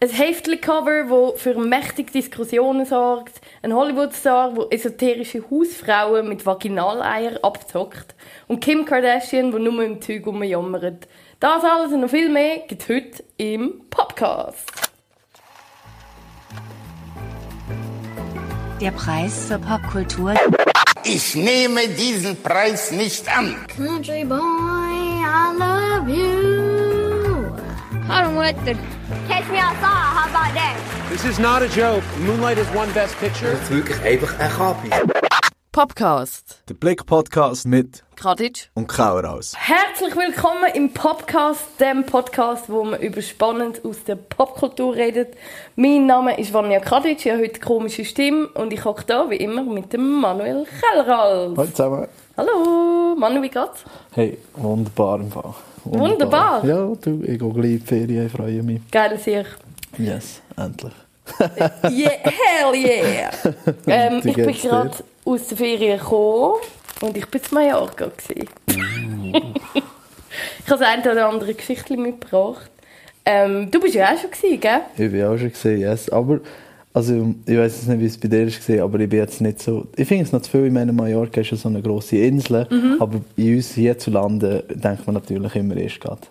Ein Heftli-Cover, das für mächtige Diskussionen sorgt. Ein Hollywood-Star, der esoterische Hausfrauen mit Vaginaleier abzockt. Und Kim Kardashian, die nur im Zeug rumjammert. Das alles und noch viel mehr gibt es heute im Podcast. Der Preis zur Popkultur. Ich nehme diesen Preis nicht an. Country boy, I love you. Hallo Mutter. Catch me outside, how about that? This is not a joke. Moonlight is one best picture. Das ist wirklich einfach ein Kapi. Podcast. Der Blick-Podcast mit Kraditsch. und Kaueraus. Herzlich willkommen im Podcast, dem Podcast, wo man über Spannendes aus der Popkultur redet. Mein Name ist Vanja Kadic, ich habe heute eine komische Stimme und ich hocke da wie immer mit dem Manuel Kellerals. Hallo zusammen. Hallo, Manu, wie geht's? Hey, wunderbar im Fall. Wunderbar? Ja, du, ich gehe gleich in die Ferien, freue mich. Geil, sehr. Yes, endlich. Yeah, hell yeah! ähm, ich bin gerade aus der Ferien gekommen und ich bin zu Mallorca. gewesen. Mm. ich habe das eine oder andere Geschichte mitgebracht. Ähm, du bist ja auch schon gewesen, gell? Ich bin auch schon gesehen, yes. Aber, also, ich weiß jetzt nicht, wie es bei dir war, aber ich bin jetzt nicht so... Ich finde es noch zu viel, ich meine, Mallorca ist ja so eine grosse Insel, Mhm. aber in uns hierzulande denkt man natürlich immer erst gerade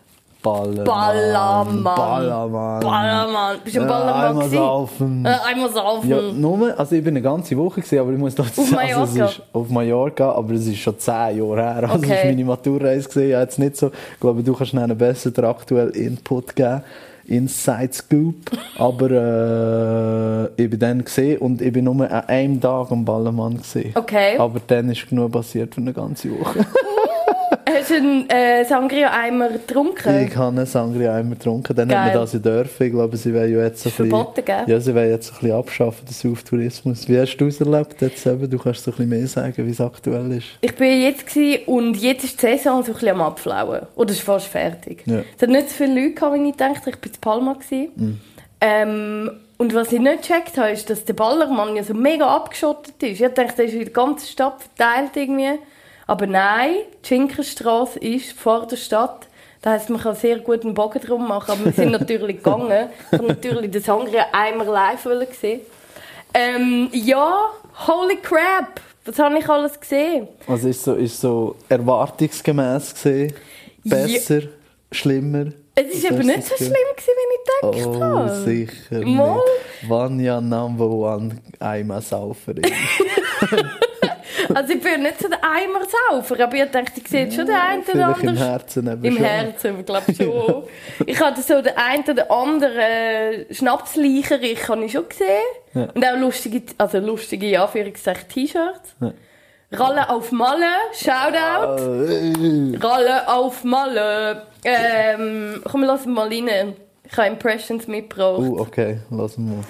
Ballermann. Ballermann. Ballermann. Ballermann. Bist du ein Ja, Ballermann einmal gewesen? saufen. Äh, einmal saufen. Ja, nur, also ich bin eine ganze Woche gewesen, aber ich muss doch sagen, also es Mallorca? ist auf Mallorca, aber es ist schon zehn Jahre her. Also es Okay. ist meine Maturreise gesehen, ja, jetzt nicht so. Ich glaube, du kannst einen besser den aktuellen Input geben. Inside Scoop. Aber äh, ich bin dann gesehen und ich bin nur an einem Tag am Ballermann gesehen. Okay. Aber dann ist genug passiert für eine ganze Woche. Hast du einen äh, Sangria-Eimer getrunken? Ich habe einen Sangria einmal getrunken, dann Geil. hat man das ja dürfen. Ich glaube, sie wollen ja jetzt ein bisschen, verboten, gell? ja, sie wollen jetzt ein bisschen abschaffen, den Sauftourismus. Wie hast du es erlebt jetzt eben? Du kannst so ein bisschen mehr sagen, wie es aktuell ist. Ich bin jetzt gewesen, und jetzt ist die Saison so ein bisschen am Abflauen. Oder ist fast fertig. Ja. Es hat nicht so viele Leute gehabt, wie ich dachte. Ich war in Palma. Gewesen. Mhm. Ähm, und was ich nicht gecheckt habe, ist, dass der Ballermann ja so mega abgeschottet ist. Ich dachte, der ist in der ganzen Stadt verteilt irgendwie. Aber nein, die Schinkenstraße ist vor der Stadt. Das heisst, man kann sehr gut einen Bogen drum machen. Aber wir sind natürlich gegangen. Ich habe natürlich den Sangria einmal live wollen sehen. Ähm, ja, holy crap! Was habe ich alles gesehen? Also ist so, ist so erwartungsgemäß gesehen? Besser? Schlimmer? Es ist Was eben nicht so das schlimm, gewesen, wie ich gedacht Oh, habe. sicher Mal. nicht. Vanya Number One Eimer Sauferin. Also ich bin nicht so der Eimersaufer, aber ich dachte, ich sehe schon den einen oder Vielleicht im anderen... Herzen eben Im schon. Herzen, glaube ich schon. ich hatte so den einen oder anderen Schnapsleicherich habe ich schon gesehen. Ja. Und auch lustige, also lustige, ja, Anführungszeichen, T-Shirts. Ja. Ralle auf Malle, Shoutout. Äh, Ralle auf Malle. Ähm, komm, lass mal rein. Ich habe Impressions mitgebracht. Oh, okay, lass mal.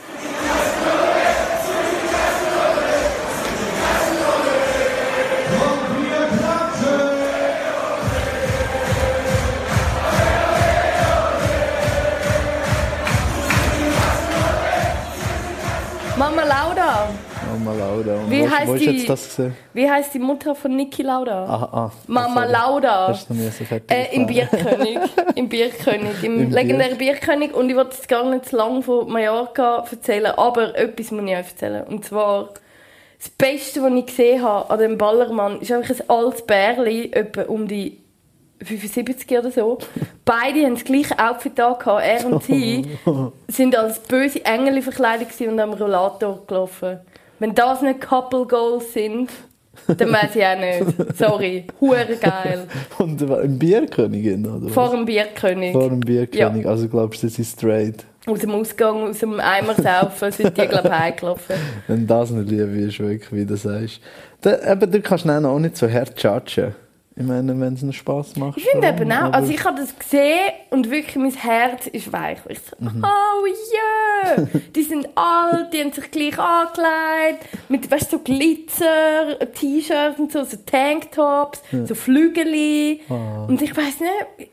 Mama Lauda. Und Wie wo, heisst wo ist die- das gesehen? Wie heißt die Mutter von Niki Lauda? Ah, ah. Mama sorry. Lauda. Hast du noch so fertig Äh, Im? Bierkönig. Im Bierkönig. Im, Im legendären Bierkönig. Und ich wollte jetzt gar nicht zu lange von Mallorca erzählen, aber etwas muss ich euch erzählen. Und zwar, das Beste, was ich gesehen habe an dem Ballermann, ist einfach ein altes Bärli, etwa um die 75 oder so. Beide haben das gleiche Outfit an, er und sie sind als böse Engel verkleidet und am Rollator gelaufen. Wenn das nicht Couple Goals sind, dann weiß ich auch nicht. Sorry, hure geil. Und im Bierkönigin, oder? Vor dem Bierkönig. Vor dem Bierkönig. Also glaubst du, sie sind straight? Aus dem Ausgang, aus dem Eimer saufen, sind die, glaube ich, heimgelaufen. Wenn das nicht liebe ist, wirklich, wie du sagst. Da, eben, du kannst auch nicht so hart judgen. Ich meine, wenn es einen Spass macht. Ich finde eben auch, also ich habe das gesehen und wirklich mein Herz ist weich. Ich so, oh yeah! Die sind alt, die haben sich gleich angekleidet, mit, weißt du, so Glitzer, T-Shirts und so, so Tanktops, so Flügeli. Und ich weiß nicht,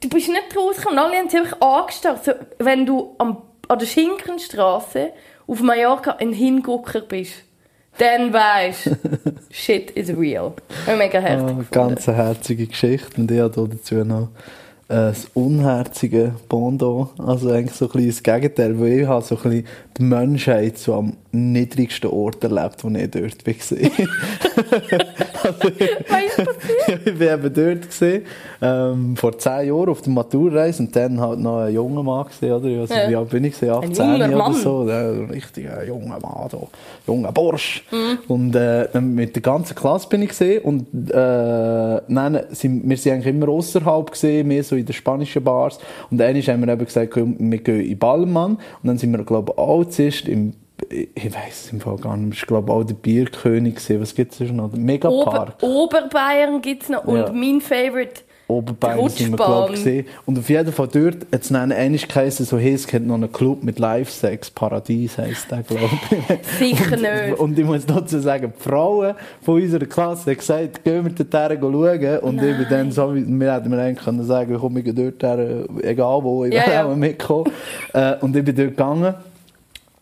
du bist nicht rausgekommen, alle haben sich einfach angestarrt. So, wenn du am, an der Schinkenstraße auf Mallorca ein Hingucker bist, dann weisst shit is real. Ich mega Ah, gefunden. ganz eine herzige Geschichte. Und ich habe da dazu noch das unherzige Bondo, also eigentlich so ein bisschen das Gegenteil, weil ich habe so ein bisschen die Menschheit so am niedrigsten Ort erlebt, wo ich dort war. Passiert? Ja, ich bin eben dort gesehen, ähm, vor zehn Jahren auf der Maturreise und dann halt noch ein junger Mann gesehen, oder? Also, Ja. Wie alt bin ich gesehen? Ein 18 junger oder Mann. so. Ja, ein richtiger junger Mann, da. junger Bursch. Mhm. Und äh, mit der ganzen Klasse bin ich gesehen und äh, sind, wir sind eigentlich immer außerhalb gesehen, mehr so in den spanischen Bars. Und einmal haben wir eben gesagt, wir gehen in Ballermann und dann sind wir, glaube ich, auch zuerst im ich weiß es im Fall gar nicht. War, glaube ich, auch der Bierkönig. gewesen. Was gibt es noch? Der Ober, Megapark. Oberbayern gibt es noch. Und Ja. mein Favorite, Oberbayern sind wir, ich, gesehen. Und auf jeden Fall dort, jetzt nennen einmal geheißen, so hey, es gibt noch einen Club mit Live-Sex, Paradies heisst der, glaube ich. sicher und, nicht. Und ich muss dazu sagen, die Frauen von unserer Klasse haben gesagt, gehen wir dorthin schauen. Und ich bin dann so, wir hätten mir eigentlich können sagen, komm, ich gehe dort her, egal wo, ich Ja, will ja. mitkommen. äh, und ich bin dort gegangen.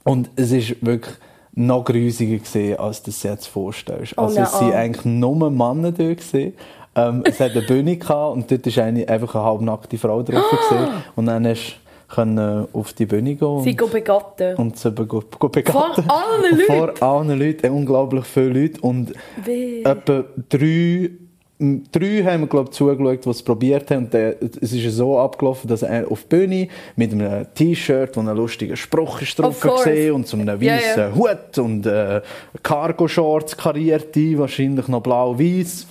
Und es ist wirklich noch grusiger gesehen, als du es jetzt vorstellst. Oh Also es nein. sind eigentlich nur Männer dort gewesen. Ähm, es hat eine Bühne gehabt und dort war eine, einfach eine halbnackte Frau drauf gewesen. Und dann hast du können auf die Bühne gehen sie gehen begatten. und sie go begatten. Vor allen Leuten? Vor allen Leuten, unglaublich viele Leute. Und Weh. etwa drei, drei haben wir, glaube ich, zugeschaut, die es probiert haben. Und der, es ist so abgelaufen, dass er auf die Bühne mit einem T-Shirt, wo ein lustiger Spruch ist drauf gesehen und so einem weißen ja. Hut und äh, Cargo-Shorts karierte, wahrscheinlich noch blau-weiß.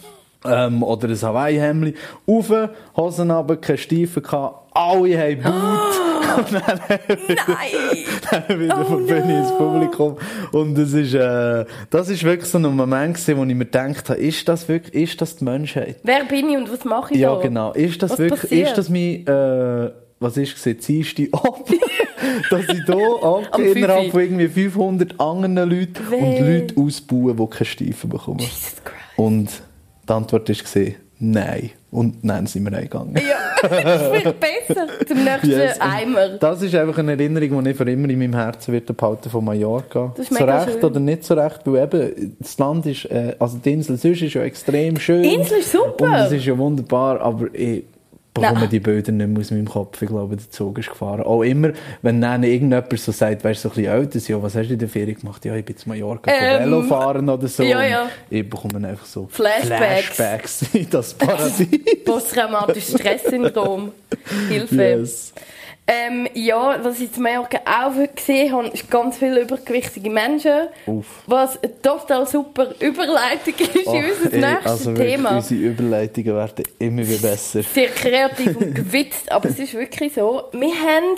Ähm, oder ein Hawaii-Hemd. Rauf, Hosen runter, keine Stiefel gehabt. Alle haben Boot. Und dann Nein! dann wieder Oh von no. ins Publikum. Und das ist, äh, das ist wirklich so ein Moment gewesen, wo ich mir gedacht habe, ist das wirklich, ist das die Menschheit? Wer bin ich und was mache ich Ja, da? genau. Ist das Was wirklich, passiert? ist das mein, äh, was ist es, ziehste Abend? dass ich hier angehe, innerhalb von irgendwie 500 anderen Leuten und Weh. Leute ausbauen, die keine Stiefel bekommen. Jesus Christ. Und die Antwort war, nein. Und dann sind wir eingegangen. Ja, vielleicht besser. Zum nächsten Yes. Eimer. Das ist einfach eine Erinnerung, die ich für immer in meinem Herzen wird behalten von Mallorca. Das ist mega recht schön. oder nicht so recht, weil eben das Land ist, äh, also die Insel sonst ist ja extrem schön. Die Insel ist super. Und es ist ja wunderbar, aber ich bekomme Nein. die Bilder nicht mehr aus meinem Kopf. Ich glaube, der Zug ist gefahren. Auch immer, wenn dann irgendjemand so sagt, weißt du, so ein bisschen älter, ja, was hast du in der Ferien gemacht? Ja, ich bin zu Mallorca Ähm, ähm, Velo fahren oder so. ja, ja. Ich bekomme einfach so Flashbacks. Flashbacks in das Paradies. Posttraumatisches Stresssyndrom. Hilfe. yes. Ähm, ja, was ich in Mallorca auch gesehen habe, ist ganz viele übergewichtige Menschen. Uff. Was eine total super Überleitung ist in Ach, unser ey, nächstes also Thema. Unsere Überleitungen werden immer wieder besser. Sehr kreativ und gewitzt, aber es ist wirklich so. Wir haben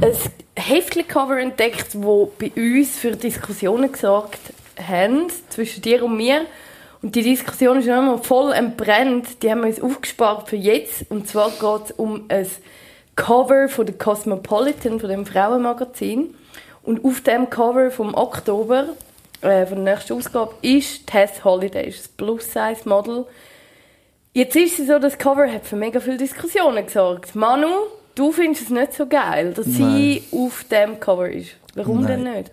ein Heftchen-Cover entdeckt, das bei uns für Diskussionen gesorgt haben, zwischen dir und mir. Und die Diskussion ist einmal voll entbrennt. Die haben wir uns aufgespart für jetzt. Und zwar geht es um ein Cover von der Cosmopolitan, von dem Frauenmagazin. Und auf dem Cover vom Oktober, äh, von der nächsten Ausgabe, ist Tess Holiday, ist das Plus-Size-Model. Jetzt ist es so, das Cover hat für mega viele Diskussionen gesorgt. Manu, du findest es nicht so geil, dass sie auf dem Cover ist. Warum Nein. denn nicht?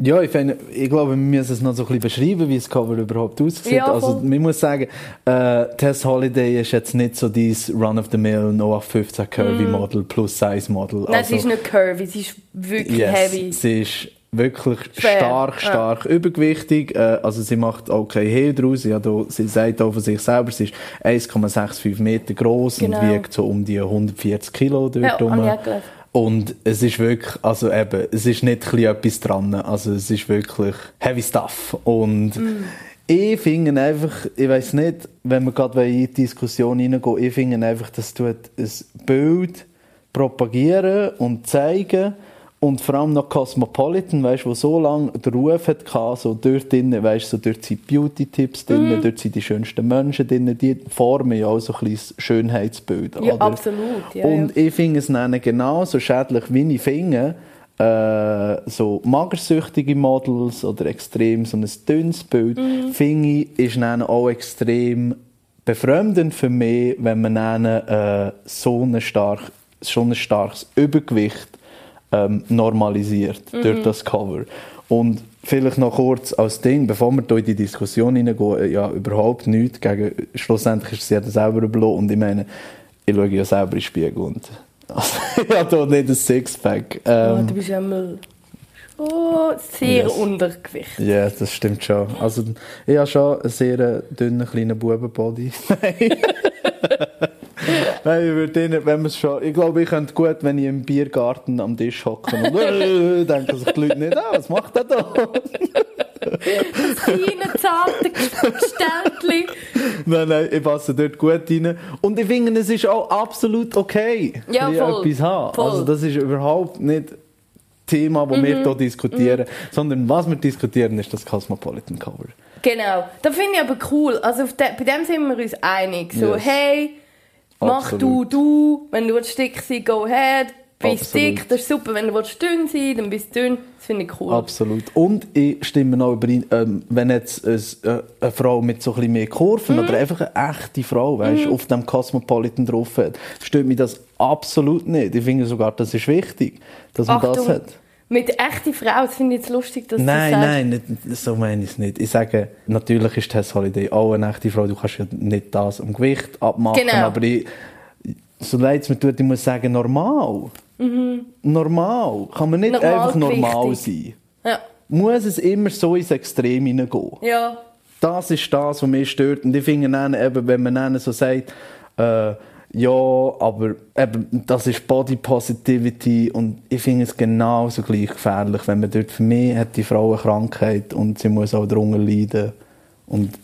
Ja, ich, finde, ich glaube, wir müssen es noch so ein bisschen beschreiben, wie das Cover überhaupt aussieht. Ja, also, man muss sagen, äh, Tess Holiday ist jetzt nicht so dieses Run-of-the-Mill 0815 Curvy-Model, Plus-Size-Model. Mm. Nein, also, sie ist nicht curvy, sie ist wirklich yes, heavy. Sie ist wirklich Schwer, stark, ja. stark übergewichtig. Äh, also sie macht auch kein Hehl draus. Sie, hat auch, sie sagt auch von sich selber, sie ist 1,65 Meter groß Genau. und wiegt so um die 140 Kilo dort Ja, rum. Und es ist wirklich, also eben, es ist nicht ein etwas dran. Also es ist wirklich heavy stuff. Und Mm. ich finde einfach, ich weiß nicht, wenn wir gerade in die Diskussion hineingehen, ich finde einfach, dass du ein Bild propagieren und zeigen und vor allem noch Cosmopolitan, weißt, wo so lange den Ruf hat gehabt, so dort drinnen, weißt, so dort sind Beauty-Tipps drin, Mhm. dort sind die schönsten Menschen drin, die formen ja auch so ein kleines Schönheitsbild. Ja, oder? absolut. Ja, und ich finde es dann genauso schädlich, wie ich finde, äh, so magersüchtige Models oder extrem so ein dünnes Bild, Mhm. finde ich, ist dann auch extrem befremdend für mich, wenn man dann äh, so, ein stark, so ein starkes Übergewicht ähm, normalisiert Mhm. durch das Cover. Und vielleicht noch kurz als Ding, bevor wir hier in die Diskussion hineingehen, äh, ja, überhaupt nichts gegen, schlussendlich ist sie ja selber überlassen. Und ich meine, ich schaue ja selber in den Spiegel und ich habe hier nicht ein Sixpack. Oh, Ähm, du bist einmal schon sehr Yes. Untergewicht. Ja, das stimmt schon. Also, ich habe schon einen sehr äh, dünnen, kleinen Bubenbody. Nein. Nein, ich würde ihnen, wenn man es schon... Ich glaube, ich könnte gut, wenn ich im Biergarten am Tisch hocke und äh, denken sich die Leute nicht, ah, was macht er da? Kleine, zarte Gestelltchen. nein, nein, ich passe dort gut rein. Und ich finde, es ist auch absolut okay, Ja, wenn ich voll. etwas habe. Voll. Mhm. Also das ist überhaupt nicht Thema, das wir hier diskutieren, sondern was wir diskutieren, ist das Cosmopolitan Cover. Genau. Das finde ich aber cool. Also de, bei dem sind wir uns einig. So, Yes. hey, mach du, du. Wenn du dick sein go ahead. Bist Absolut. dick, das ist super. Wenn du dünn sein dann bist du dünn. Das finde ich cool. Absolut. Und ich stimme auch überein, ähm, wenn jetzt ein, äh, eine Frau mit so ein bisschen mehr Kurven Mhm. oder einfach eine echte Frau, weißt, auf dem Cosmopolitan drauf hat, stört mich das absolut nicht. Ich finde sogar, das ist wichtig, dass man das Achtung, hat. Mit echter Frau, das finde ich jetzt lustig, dass Nein, du sagst. nein, nicht, so meine ich es nicht. Ich sage, natürlich ist Tess Holiday auch eine echte Frau. Du kannst ja nicht das am Gewicht abmachen, Genau. aber ich, so leid es mir tut, ich muss sagen, normal. Normal. Kann man nicht Mhm. Normal einfach normal sein. Ja. Muss es immer so ins Extrem hineingehen. ja. Das ist das, was mich stört. Und ich finde dann eben, wenn man dann so sagt, äh, ja, aber eben, das ist Body Positivity und ich finde es genauso gleich gefährlich, wenn man dort, für mich hat die Frau eine Krankheit und sie muss auch darunter leiden und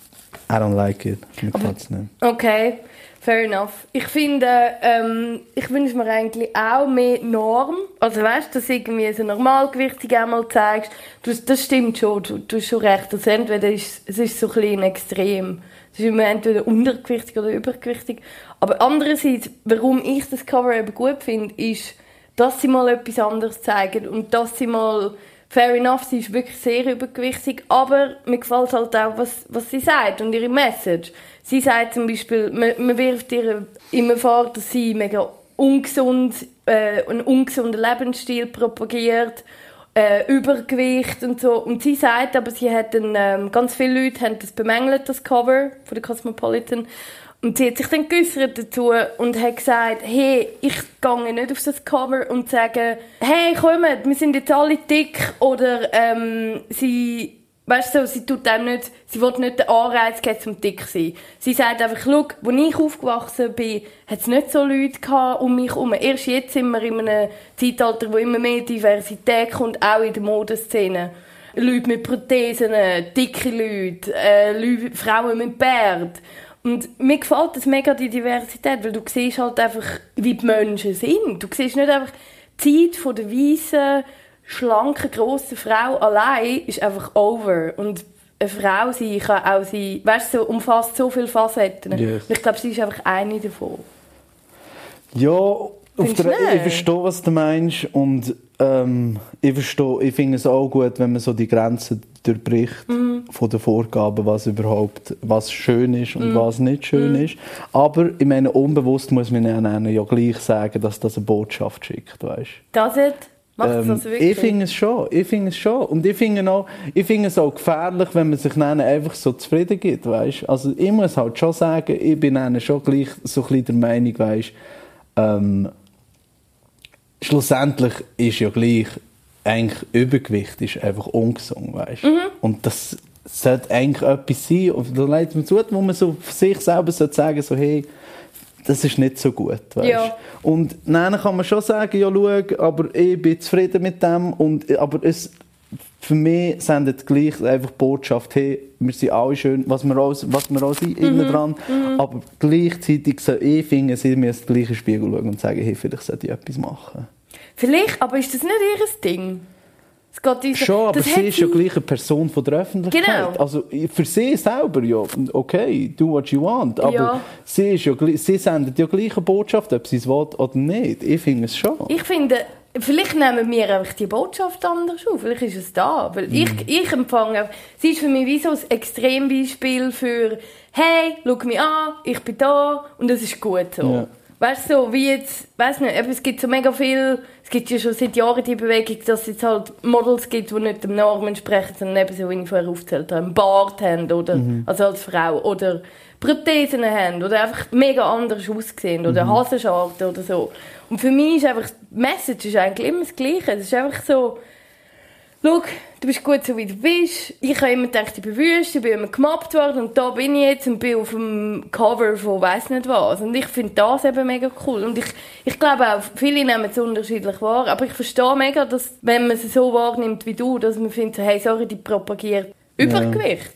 I don't like it. Mir gefällt es nicht. Okay, fair enough. Ich finde, ähm, ich wünsche mir eigentlich auch mehr Norm. Also weißt du, dass irgendwie so normalgewichtig einmal zeigst. Du, das stimmt schon, du, du hast schon recht. Also entweder ist es ist so ein bisschen extrem. Es ist immer entweder untergewichtig oder übergewichtig. Aber andererseits, warum ich das Cover eben gut finde, ist, dass sie mal etwas anderes zeigen und dass sie mal Fair enough, sie ist wirklich sehr übergewichtig, aber mir gefällt halt auch, was, was sie sagt und ihre Message. Sie sagt zum Beispiel, man, man wirft ihr immer vor, dass sie mega ungesund, äh, einen ungesunden Lebensstil propagiert, äh, Übergewicht und so. Und sie sagt aber, sie hat einen, ähm, ganz viele Leute haben das bemängelt, das Cover von der Cosmopolitan. Und sie hat sich dann geäussert dazu und hat gesagt, hey, ich gehe nicht auf das Cover und sage, hey, kommt, wir sind jetzt alle dick. Oder ähm, sie, weißt du, sie tut dem nicht, sie will nicht den Anreiz geben, zum dick zu sein. Sie sagt einfach, schau, als ich aufgewachsen bin, hat es nicht so Leute gehabt um mich herum. Erst jetzt sind wir in einem Zeitalter, wo immer mehr Diversität kommt, auch in der Modeszene. Leute mit Prothesen, dicke Leute, äh, Leute Frauen mit Bart. Und mir gefällt das mega, die Diversität, weil du siehst halt einfach, wie die Menschen sind. Du siehst nicht einfach die Zeit von der weißen, schlanken, grossen Frau allein ist einfach over. Und eine Frau sein kann auch sein, weißt du, so umfasst so viele Facetten. Yes. Und ich glaube, sie ist einfach eine davon. Ja, auf der, ich verstehe, was du meinst und ähm, ich verstehe, ich finde es auch gut, wenn man so die Grenzen durchbricht Mhm. von den Vorgaben, was überhaupt, was schön ist Mhm. und was nicht schön ist. Aber ich meine, unbewusst muss man ihnen ja gleich sagen, dass das eine Botschaft schickt, weißt Das macht ähm, das wirklich. ich finde es schon, ich finde es schon. Und ich finde auch, ich finde es auch gefährlich, wenn man sich dann einfach so zufrieden gibt, weißt? Also ich muss halt schon sagen, ich bin dann schon gleich so ein bisschen der Meinung, weißt, ähm, schlussendlich ist ja gleich, eigentlich Übergewicht ist einfach ungesund, weißt? Mhm. Und das sollte eigentlich etwas sein, und da leitet man zu, wo man so für sich selber sagen, so hey, das ist nicht so gut, weißt? Ja. Und dann kann man schon sagen, ja, schau, aber ich bin zufrieden mit dem. Und, aber es, für mich sendet gleich einfach die Botschaft, hey, wir sind alle schön, was wir auch, was wir auch sind, innen dran. Aber gleichzeitig, so, ich finde, sie müssen gleich in den Spiegel schauen und sagen, hey, vielleicht sollte ich etwas machen. Vielleicht, aber ist das nicht ihr Ding? Es geht uns, Schon, aber sie ist ja gleich eine Person von der Öffentlichkeit. Genau. Also für sie selber, ja, okay, do what you want. Aber Ja. sie, ist ja, sie sendet ja gleich eine Botschaft, ob sie es will oder nicht. Ich finde es schon. Ich finde, vielleicht nehmen wir einfach die Botschaft anders auf. Vielleicht ist es da. Weil ich, Mhm. ich empfange, sie ist für mich wie so ein Extrembeispiel für, hey, schau mich an, ich bin da und es ist gut so. Ja. Weißt du, so wie jetzt, weiß nicht, es gibt so mega viel, es gibt ja schon seit Jahren die Bewegung, dass es jetzt halt Models gibt, die nicht dem Norm entsprechen, sondern eben so, wie ich vorher aufgezählt habe, einen Bart haben oder, Mhm. also als Frau, oder Prothesen haben oder einfach mega anders aussehen oder Hasenscharten oder so. Und für mich ist einfach, die Message ist eigentlich immer das Gleiche. Es ist einfach so, schau, du bist gut so wie du bist. Ich habe immer gedacht, ich bin wüst, ich bin immer gemobbt worden und da bin ich jetzt und bin auf dem Cover von weiss nicht was. Und ich finde das eben mega cool. Und ich, ich glaube auch, viele nehmen es unterschiedlich wahr, aber ich verstehe mega, dass, wenn man es so wahrnimmt wie du, dass man findet, hey, sorry, die propagiert Übergewicht.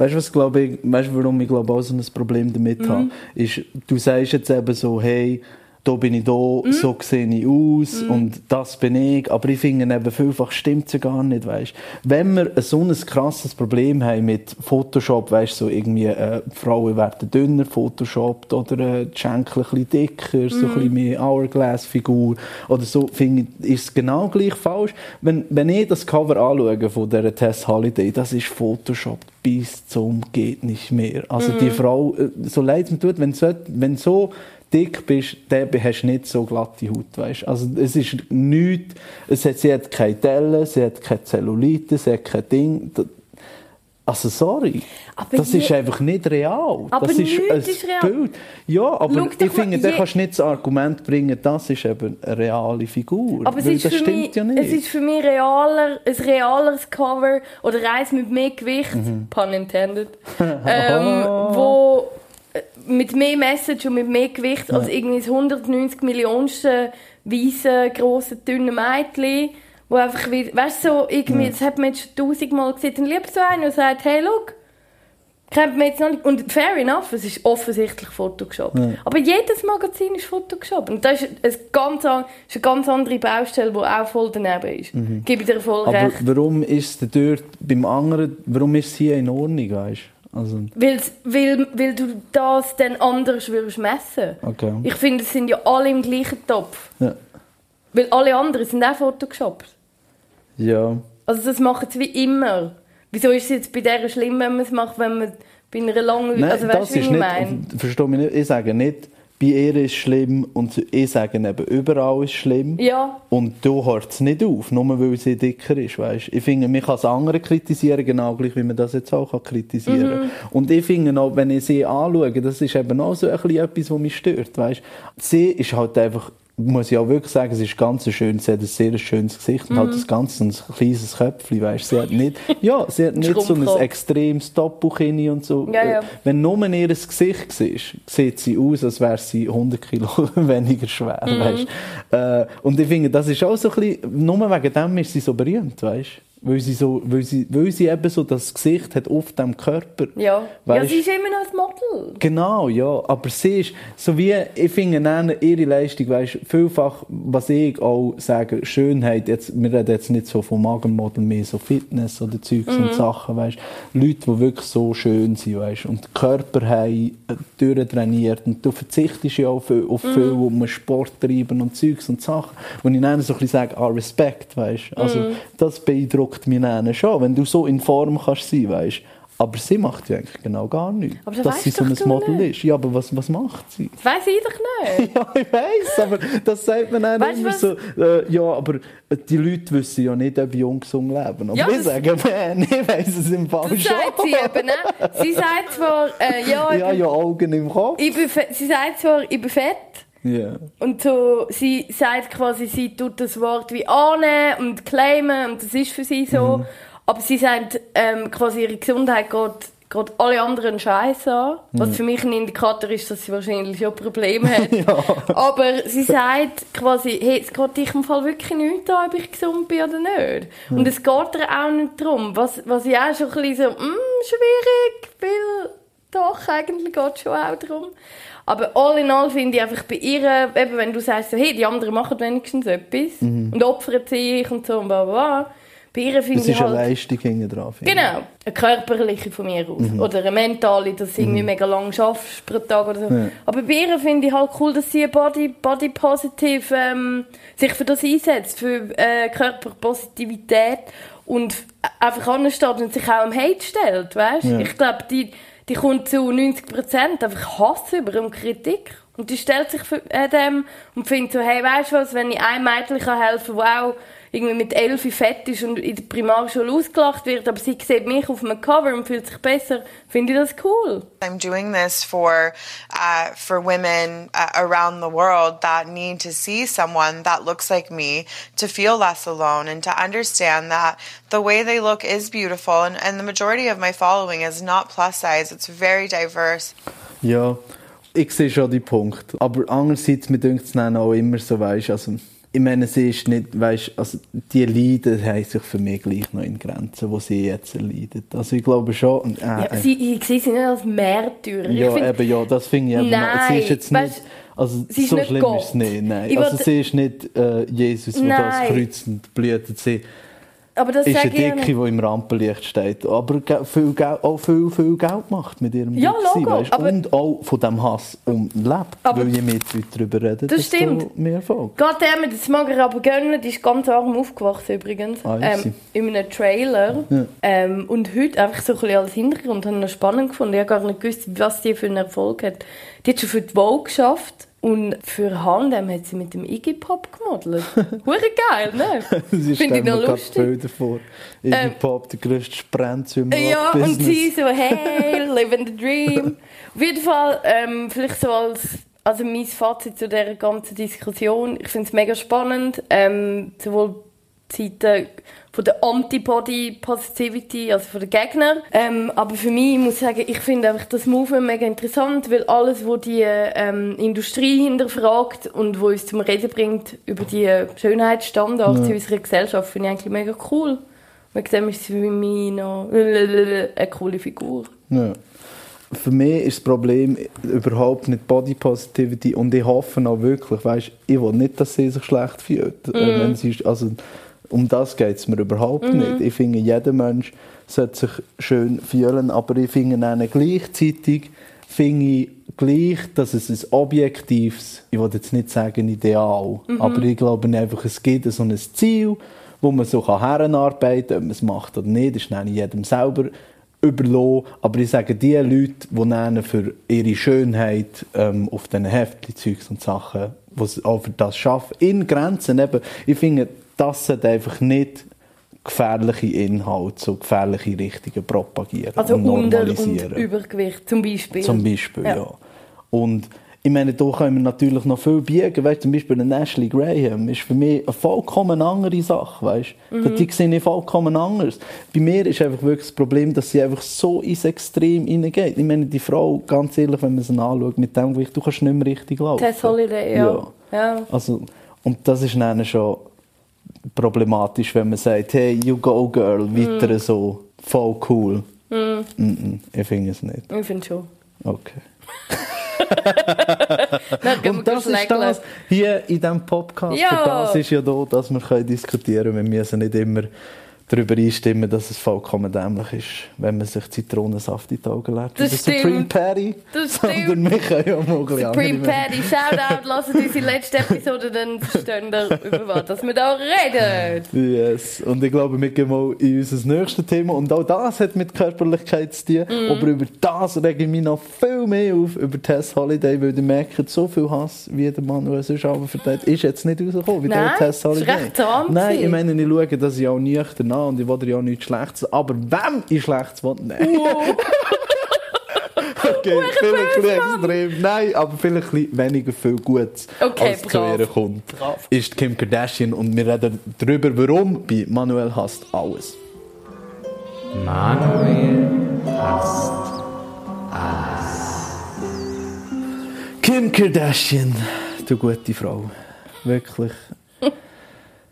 Weißt du, was glaube ich, weißt du, warum ich glaube auch so ein Problem damit habe? Ist, du sagst jetzt eben so, hey, da bin ich da, so sehe ich aus und das bin ich. Aber ich finde eben, vielfach stimmt es ja gar nicht, weißt Wenn wir ein so ein krasses Problem haben mit Photoshop, weißt so irgendwie, äh, Frauen werden dünner Photoshop oder äh, die Schenkel ein bisschen dicker, so ein bisschen mehr Hourglass-Figur oder so, finde ich, ist es genau gleich falsch. Wenn, wenn ich das Cover anschaue von dieser Tess Holiday, das ist Photoshop bis zum geht nicht mehr. Also die Frau, äh, so leid es mir tut, wenn so, wenn so dick bist, dann hast du nicht so glatte Haut, weißt? Also es ist nichts, es hat, sie hat keine Dellen, sie hat keine Zellulite, sie hat kein Ding. Also sorry, Aber das ist einfach nicht real. Aber das ist ein ist real. Bild. Ja, aber Schau ich finde, da kannst du nicht das Argument bringen, das ist eben eine reale Figur. Aber es ist, das für stimmt mich, ja nicht. es ist für mich realer, ein realeres Cover oder eins mit mehr Gewicht, Mhm. pun intended, ähm, wo mit mehr Message und mit mehr Gewicht als irgendwie das 190 Millionste weiße, grosse, dünne Mädchen, wo einfach wie, weißt du, so irgendwie, das hat man jetzt schon tausendmal gesehen, dann lieber so einen, der sagt, hey, look, kennt man jetzt noch nicht. Und fair enough, es ist offensichtlich Photoshop. Aber jedes Magazin ist Photoshop. Und das ist, ein ganz, an- ist eine ganz andere Baustelle, die auch voll daneben ist. Gebe ich dir voll Mhm. aber recht. warum ist es dort beim anderen, warum ist es hier in Ordnung, weißt Also, Weil's, weil, weil du das dann anders würdest messen. okay. Ich finde, es sind ja alle im gleichen Topf. Ja. Weil alle anderen sind auch Photoshop. ja. Also das machen sie wie immer. Wieso ist es jetzt bei der schlimm, wenn man es macht, wenn man bei einer langen... Nein, also weißt das ist ich nicht, meine? versteh mich nicht, ich sage nicht, bei ihr ist es schlimm und ich sage eben, überall ist es schlimm. Ja. Und du hört es nicht auf, nur weil sie dicker ist, weißt? Ich finde, man kann das andere kritisieren, genau gleich, wie man das jetzt auch kann kritisieren kann. Mhm. Und ich finde auch, wenn ich sie anschaue, das ist eben auch so ein bisschen etwas, was mich stört, weißt? Sie ist halt einfach, muss ich auch wirklich sagen, sie ist ganz schön, sie hat ein sehr schönes Gesicht und Mhm. halt das Ganze ein kleines Köpfchen, weißt? Sie hat nicht, ja, sie hat nicht so ein extremes Doppelkinn und so. Ja, ja. Wenn nur ihr Gesicht siehst, sieht sie aus, als wäre sie 100 Kilo weniger schwer, Mhm. weißt? Äh, und ich finde, das ist auch so ein bisschen, nur wegen dem ist sie so berühmt, weißt? Weil sie so, weil sie, weil sie eben so das Gesicht hat auf dem Körper. Ja. ja, Weißt? sie ist immer noch ein Model. Genau, ja. Aber sie ist, so wie, ich finde ihre Leistung, weißt, vielfach, was ich auch sage, Schönheit, jetzt, wir reden jetzt nicht so vom Magenmodel, mehr so Fitness oder Zeugs Mhm. und Sachen, weißt. Leute, die wirklich so schön sind, weißt, und den Körper haben, äh, durchtrainiert, und du verzichtest ja auch viel, auf Mhm. viel, wo man Sport treiben und Zeugs und Sachen. Und ich dann so ein bisschen sage, ah, Respekt, weißt. Also, Mhm. das beeindruckt mich dann schon, wenn du so in Form kannst sein, weißt. Aber sie macht ja eigentlich genau gar nichts. Aber das dass sie so ein Model nicht. ist. Ja, aber was, was macht sie? Das weiss ich doch nicht. Ja, ich weiß, aber das sagt man dann Weisst du immer was? so. Äh, ja, aber äh, die Leute wissen ja nicht, ob jung gesund leben. Aber Ja, wir sagen, man, ich weiss es im Fall Das schon. sagt sie eben, ne? Sie sagt zwar, äh, ja, Ja, ja, Augen im Kopf. Ich bin sie sagt zwar, ich bin fett. Ja. Und so, sie sagt quasi, sie tut das Wort wie annehmen und claimen und das ist für sie so. Mhm. Aber sie sagt, ähm, quasi ihre Gesundheit geht, geht alle anderen Scheiß an. Mhm. Was für mich ein Indikator ist, dass sie wahrscheinlich schon Probleme hat. Aber sie sagt quasi, hey, es geht dich im Fall wirklich nicht an, ob ich gesund bin oder nicht. Und es geht ihr auch nicht darum. Was, was ich auch schon ein bisschen so, mm, schwierig, weil doch, eigentlich geht es schon auch darum. Aber all in all finde ich einfach bei ihr, eben wenn du sagst, hey, die anderen machen wenigstens etwas und opfern sich und so und bla bla bla. Bei ihr finde Das ich ist eine halt... Leistung hinten dran. Genau, eine körperliche von mir aus. Oder eine mentale, dass du irgendwie mega lang schaffst pro Tag oder so. Ja. Aber bei ihr finde ich halt cool, dass sie Body, Body Positive ähm, sich für das einsetzt, für äh, Körperpositivität und einfach ansteht und sich auch am Hate stellt, weißt? Ja. Ich glaube, die, die kommt zu 90% einfach Hass über und Kritik. Und die stellt sich für äh, dem und findet so, hey, weißt du was, wenn ich einem Mädchen helfen kann, das auch irgendwie mit elf fett ist und in der Primarschule ausgelacht wird, aber sie sieht mich auf einem Cover und fühlt sich besser, finde ich das cool. I'm doing this for uh, for women uh, around the world that need to see someone that looks like me to feel less alone and to understand that the way they look is beautiful and, and the majority of my following is not plus size it's very diverse Ja, ich sehe schon die Punkt. Aber andererseits, mir denkt es auch immer so, weißt also ich meine, sie ist nicht, weißt also die Leiden haben sich für mich gleich noch in Grenzen, wo sie jetzt erleiden. Also ich glaube schon. Äh, Ja, sie, ich sehe sie nicht als Märtyrer. Ja, find- eben, ja, das finde ich eben noch. Nein, Sie ist jetzt weißt- nicht, also sie so schlimm Gott. ist es nicht, nein. Ich Also sie ist nicht äh, Jesus, der das. Kreuz und blutet. Sie aber das ist eine Dicke, die im Rampenlicht steht, aber viel, auch viel, viel Geld macht mit ihrem Ja, Logo, aber- Und auch von diesem Hass umlebt. Aber- weil je mehr Leute darüber reden, Das stimmt. mehr Erfolg. Gerade der mit dem Smogger aber gönnen, die ist ganz arm aufgewachsen übrigens. Ah, ähm, in einem Trailer. Ja. Ähm, und heute einfach so ein bisschen als Hintergrund habe ich noch spannend gefunden. Ich habe gar nicht gewusst, was die für einen Erfolg hat. Die hat schon für die Vogue geschafft. Und für Handem hat sie mit dem Iggy Pop gemodelt. Hure geil, ne? Sie Finde ich noch lustig. Bilder vor. Iggy Ähm, Pop, der grösste Sprenzer im Ja, und sie so, hey, living the dream. Auf jeden Fall, ähm, vielleicht so als, also mein Fazit zu dieser ganzen Diskussion. Ich finde es mega spannend, ähm, sowohl Seite von der Antibody Positivity, also von den Gegnern. Ähm, aber für mich muss ich sagen, ich finde einfach das Movement mega interessant, weil alles, wo die ähm, Industrie hinterfragt und wo uns zum Reden bringt über die Schönheitsstandards in unserer Gesellschaft, finde ich eigentlich mega cool. Wegen dem ist für mich noch eine coole Figur. Ja. Für mich ist das Problem überhaupt nicht Body Positivity und ich hoffe auch wirklich, weißt, ich will nicht, dass sie sich schlecht fühlt. Äh, Wenn sie, also, um das geht es mir überhaupt nicht. Ich finde, jeder Mensch sollte sich schön fühlen, aber ich finde dann gleichzeitig, finde ich gleich, dass es ein objektives, ich will jetzt nicht sagen Ideal, Mhm. aber ich glaube einfach, es gibt so ein Ziel, wo man so heranarbeiten kann, ob man es macht oder nicht, das ist dann jedem selber überlassen. Aber ich sage, die Leute, die dann für ihre Schönheit ähm, auf diesen Heftli-Zeugs und Sachen, die auch für das schaffen, in Grenzen eben, ich finde, das sollte einfach nicht gefährliche Inhalte, so gefährliche Richtungen propagieren Also und Unter- und normalisieren. Übergewicht zum Beispiel. Zum Beispiel, ja. Ja. Und ich meine, da können wir natürlich noch viel biegen. Weißt, zum Beispiel eine Ashley Graham ist für mich eine vollkommen andere Sache. Weißt? Mhm. Die sehe ich vollkommen anders. Bei mir ist einfach wirklich das Problem, dass sie einfach so ins Extrem hineingeht. Ich meine, die Frau, ganz ehrlich, wenn man sie anschaut, mit dem Gewicht, du kannst nicht mehr richtig laufen. Tess Holiday, ja. ja. Also, und das ist dann schon problematisch, wenn man sagt, hey, you go girl, weiter Mhm. so, voll cool. Mm -mm, ich finde es nicht. Ich finde schon. Okay. Und das ist das hier in diesem Podcast. Ja. Das ist ja da, dass wir können diskutieren können. Wir müssen nicht immer darüber einstimmen, dass es vollkommen dämlich ist, wenn man sich Zitronensaft in die Augen lädt. Das der Supreme. Patty. Das Sondern stimmt. wir können ja bisschen Supreme Patty, Shoutout, lasst unsere letzte Episode, dann verstehen ihr, über was dass wir da reden. Yes. Und ich glaube, wir gehen mal in unser nächstes Thema. Und auch das hat mit Körperlichkeit zu tun. Mhm. Aber über das rege ich mich noch viel mehr auf, über Tess Holiday, weil ihr merkt, so viel Hass, wie der Manuel sonst aber verteilt, ist jetzt nicht rausgekommen, wie der Nein, Tess ist Holiday. recht zahm Nein, ich meine, ich schaue das ja auch nüchtern an und ich will dir ja nichts Schlechtes. Aber wem ich Schlechtes will, nein. Okay, vielleicht ein bisschen extrem. Nein, aber vielleicht ein bisschen weniger viel Gutes, Okay, als zu brav. ihr kommt. Ist Kim Kardashian und wir reden darüber, warum bei Manuel hasst alles. Kim Kardashian, du gute Frau. Wirklich.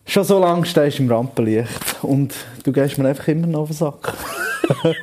Schon so lange stehst du im Rampenlicht und du gehst mir einfach immer noch auf den Sack.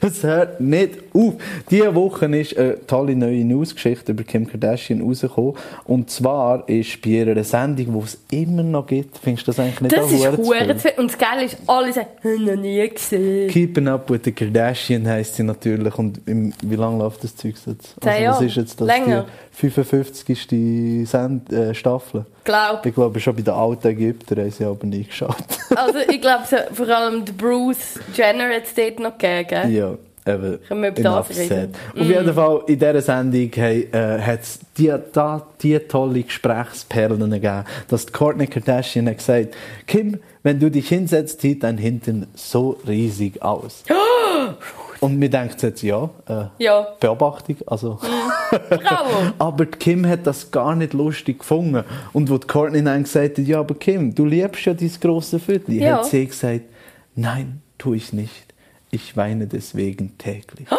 Es hört nicht auf. Diese Woche ist eine tolle neue Newsgeschichte über Kim Kardashian rausgekommen. Und zwar ist bei ihrer Sendung, die es immer noch gibt, findest du das eigentlich nicht Das ist viel. Und das Geile ist, alle sagen, «Hm, noch nie gesehen. Keeping Up with the Kardashian heisst sie natürlich. Und im, wie lange läuft das Zeug jetzt? Was Jahre. ist jetzt das? Länger. Die 55. Send äh, Staffel. Glaub. Ich glaube, schon bei den alten Ägyptern haben sie aber nie geschaut. Also ich glaube, vor allem der Bruce Jenner hat es dort noch gegeben. ja. eben Können wir über das reden? Mm. Auf jeden Fall, in dieser Sendung hey, äh, hat es die, da, die tolle Gesprächsperlen gegeben, dass die Kourtney Kardashian hat gesagt Kim, wenn du dich hinsetzt, sieht dein Hintern so riesig aus. Und mir denkt jetzt, ja, äh, Ja. Beobachtung, also... Bravo! Aber Kim hat das gar nicht lustig gefunden. Und wo Courtney dann gesagt hat, ja, aber Kim, du liebst ja dieses grosse Viertel, Ja. hat sie gesagt, nein, tue ich nicht. Ich weine deswegen täglich.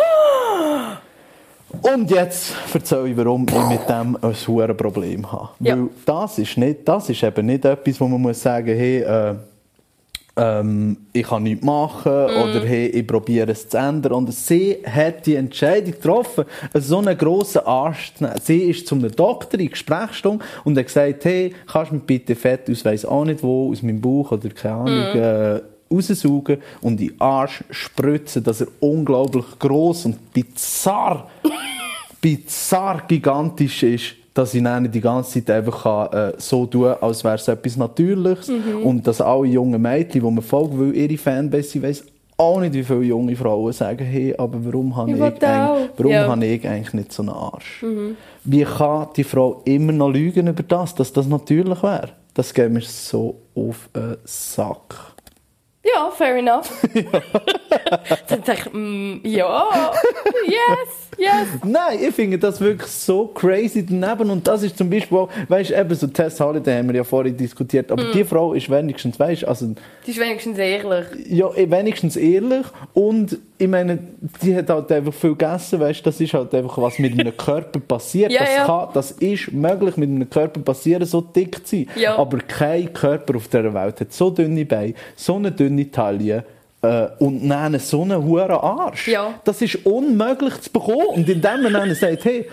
Und jetzt erzähle ich, warum ich mit dem ein hohes Problem habe. Ja. Weil das ist, nicht, das ist eben nicht etwas, wo man muss sagen hey, äh, ähm, ich kann nichts machen oder hey, ich probiere es zu ändern. Und sie hat die Entscheidung getroffen, so einen grossen Arsch zu nehmen. Sie ist zu einem Doktor in Gesprächsstunde und hat gesagt, hey, kannst du mir bitte Fett aus weiss auch nicht wo, aus meinem Bauch oder keine Ahnung, äh, raussaugen und in den Arsch spritzen, dass er unglaublich gross und bizarr bizarr gigantisch ist, dass ich dann die ganze Zeit einfach kann, äh, so tun kann, als wäre es etwas Natürliches. Mhm. Und dass alle jungen Mädchen, die mir folgen, weil ihre Fanbase, weiss auch nicht, wie viele junge Frauen sagen, hey, aber warum habe Ich ich, warum Ja. Mhm. habe ich eigentlich nicht so einen Arsch? Wie kann die Frau immer noch lügen über das, dass das natürlich wäre? Das geht mir so auf den Sack. Ja, fair enough. Dann dachte ich, mm, ja, yes, yes. Nein, ich finde das wirklich so crazy daneben. Und das ist zum Beispiel auch, weißt du, eben so Tess Holiday haben wir ja vorhin diskutiert. Aber die Frau ist wenigstens, weißt du, also, Die ist wenigstens ehrlich. ja, eh, wenigstens ehrlich. Und ich meine, die hat halt einfach viel gegessen, weißt du, das ist halt einfach, was mit einem Körper passiert. Ja, das, ja. Kann, das ist möglich, mit einem Körper passieren, so dick zu sein. Ja. Aber kein Körper auf dieser Welt hat so dünne Beine, so eine dünne Taille. Äh, Und dann so einen hohen Arsch. Ja. Das ist unmöglich zu bekommen. Und indem man dann sagt, hey,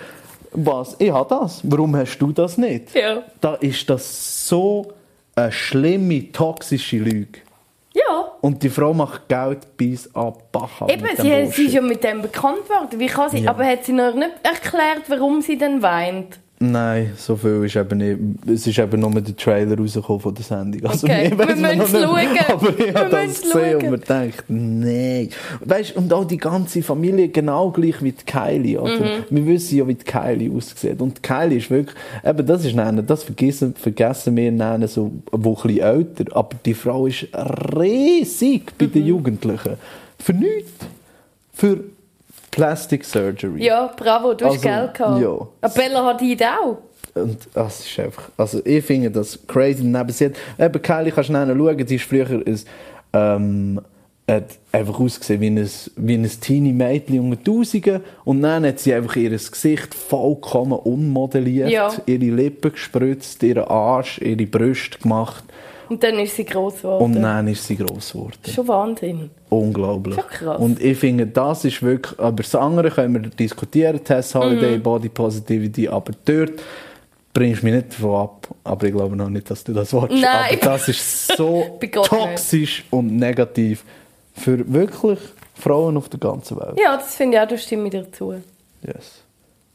was, ich habe das, warum hast du das nicht? Ja. Da ist das so eine schlimme, toxische Lüge. Ja. Und die Frau macht Geld bis an Bach. Eben, sie, sie ist ja mit dem bekannt worden. Wie kann sie, Ja. Aber hat sie noch nicht erklärt, warum sie denn weint? Nein, so viel ist eben nicht. Es ist eben nur der Trailer rausgekommen von der Sendung. Also Okay, wir müssen nicht. schauen. Aber ich habe das gesehen und man denkt, nein. Weißt und auch die ganze Familie genau gleich wie die Kylie. Oder? Mhm. Wir wissen ja, wie die Kylie aussieht. Und die Kylie ist wirklich, eben das ist eine, das vergessen, vergessen wir nennen, so, wo ein bisschen älter. Aber die Frau ist riesig bei Mhm. den Jugendlichen. Für nichts. Für Plastic Surgery. Ja, bravo, du hast Also, Geld gehabt. ja. Aber Bella hat die auch. Und das ist einfach, also ich finde das crazy. Neben sie hat, eben Kylie kannst du nachher schauen, sie ist früher ein, ähm, hat einfach ausgesehen wie ein, wie ein teeny Mädchen unter Tausenden und dann hat sie einfach ihr Gesicht vollkommen unmodelliert, Ja. ihre Lippen gespritzt, ihren Arsch, ihre Brüste gemacht Und dann ist sie gross geworden. und dann ist sie gross geworden. Schon Wahnsinn. Unglaublich. Schon krass. Und ich finde, das ist wirklich, aber das andere können wir diskutieren, Test Holiday, Mhm. Body Positivity, aber dort bringst du mich nicht davon ab. Aber ich glaube noch nicht, dass du das willst. Nein. Aber das ist so toxisch und negativ für wirklich Frauen auf der ganzen Welt. Ja, das finde ich auch, da stimme ich dir zu. Yes.